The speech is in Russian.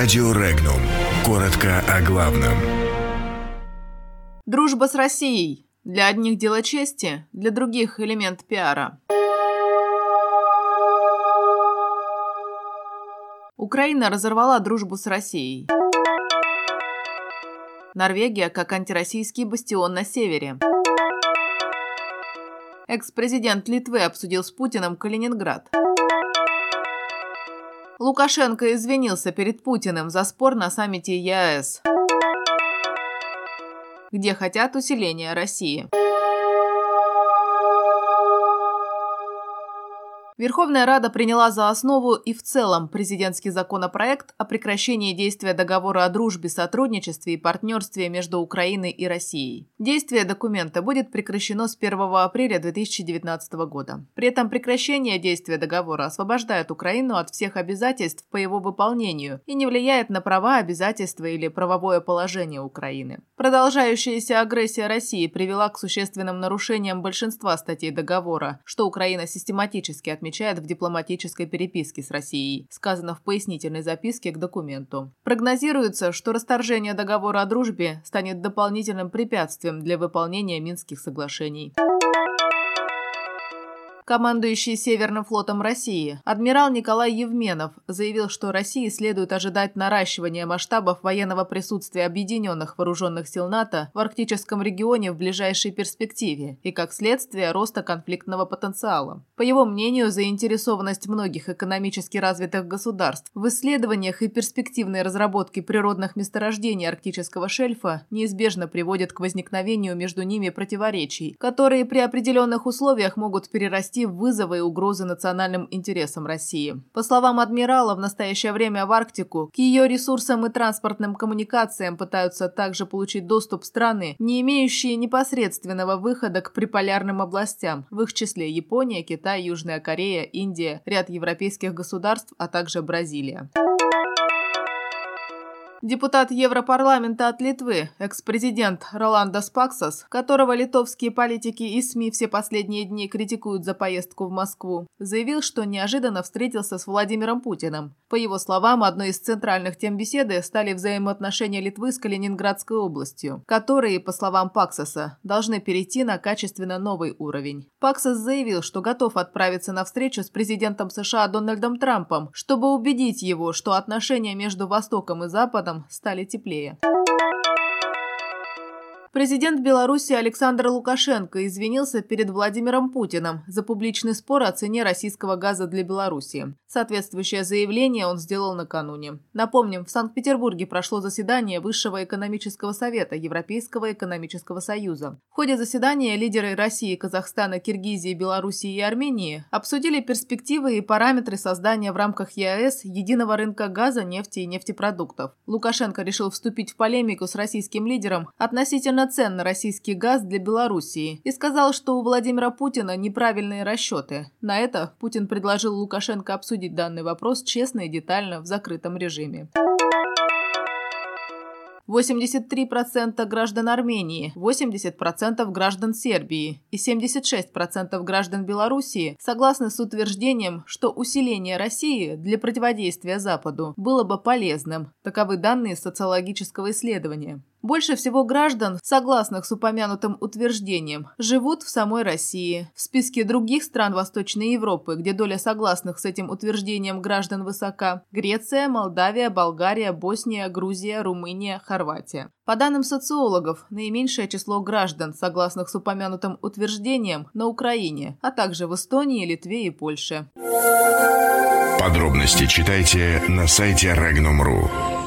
Радио Регнум. Коротко о главном. Дружба с Россией. Для одних дело чести, для других элемент пиара. Украина разорвала дружбу с Россией. Норвегия как антироссийский бастион на севере. Экс-президент Литвы обсудил с Путиным Калининград. Лукашенко извинился перед Путиным за спор на саммите ЕАЭС, где хотят усиления России. Верховная Рада приняла за основу и в целом президентский законопроект о прекращении действия договора о дружбе, сотрудничестве и партнерстве между Украиной и Россией. Действие документа будет прекращено с 1 апреля 2019 года. При этом прекращение действия договора освобождает Украину от всех обязательств по его выполнению и не влияет на права, обязательства или правовое положение Украины. Продолжающаяся агрессия России привела к существенным нарушениям большинства статей договора, что Украина систематически отмечает отмечает в дипломатической переписке с Россией, сказано в пояснительной записке к документу. Прогнозируется, что расторжение договора о дружбе станет дополнительным препятствием для выполнения Минских соглашений. Командующий Северным флотом России, адмирал Николай Евменов, заявил, что России следует ожидать наращивания масштабов военного присутствия объединенных вооруженных сил НАТО в арктическом регионе в ближайшей перспективе и, как следствие, роста конфликтного потенциала. По его мнению, заинтересованность многих экономически развитых государств в исследованиях и перспективной разработке природных месторождений арктического шельфа неизбежно приводит к возникновению между ними противоречий, которые при определенных условиях могут перерасти нести вызовы и угрозы национальным интересам России. По словам адмирала, в настоящее время в Арктику к ее ресурсам и транспортным коммуникациям пытаются также получить доступ страны, не имеющие непосредственного выхода к приполярным областям, в их числе Япония, Китай, Южная Корея, Индия, ряд европейских государств, а также Бразилия. Депутат Европарламента от Литвы, экс-президент Роландос Паксас, которого литовские политики и СМИ все последние дни критикуют за поездку в Москву, заявил, что неожиданно встретился с Владимиром Путиным. По его словам, одной из центральных тем беседы стали взаимоотношения Литвы с Калининградской областью, которые, по словам Паксаса, должны перейти на качественно новый уровень. Паксас заявил, что готов отправиться на встречу с президентом США Дональдом Трампом, чтобы убедить его, что отношения между Востоком и Западом Западом стали теплее. Президент Беларуси Александр Лукашенко извинился перед Владимиром Путиным за публичный спор о цене российского газа для Беларуси. Соответствующее заявление он сделал накануне. Напомним, в Санкт-Петербурге прошло заседание Высшего экономического совета Европейского экономического союза. В ходе заседания лидеры России, Казахстана, Киргизии, Белоруссии и Армении обсудили перспективы и параметры создания в рамках ЕАЭС единого рынка газа, нефти и нефтепродуктов. Лукашенко решил вступить в полемику с российским лидером относительно довольно цен российский газ для Белоруссии и сказал, что у Владимира Путина неправильные расчеты. На это Путин предложил Лукашенко обсудить данный вопрос честно и детально в закрытом режиме. 83% граждан Армении, 80% граждан Сербии и 76% граждан Белоруссии согласны с утверждением, что усиление России для противодействия Западу было бы полезным. Таковы данные социологического исследования. Больше всего граждан, согласных с упомянутым утверждением, живут в самой России. В списке других стран Восточной Европы, где доля согласных с этим утверждением граждан высока – Греция, Молдавия, Болгария, Босния, Грузия, Румыния, Хорватия. По данным социологов, наименьшее число граждан, согласных с упомянутым утверждением, на Украине, а также в Эстонии, Литве и Польше. Подробности читайте на сайте Regnum.ru.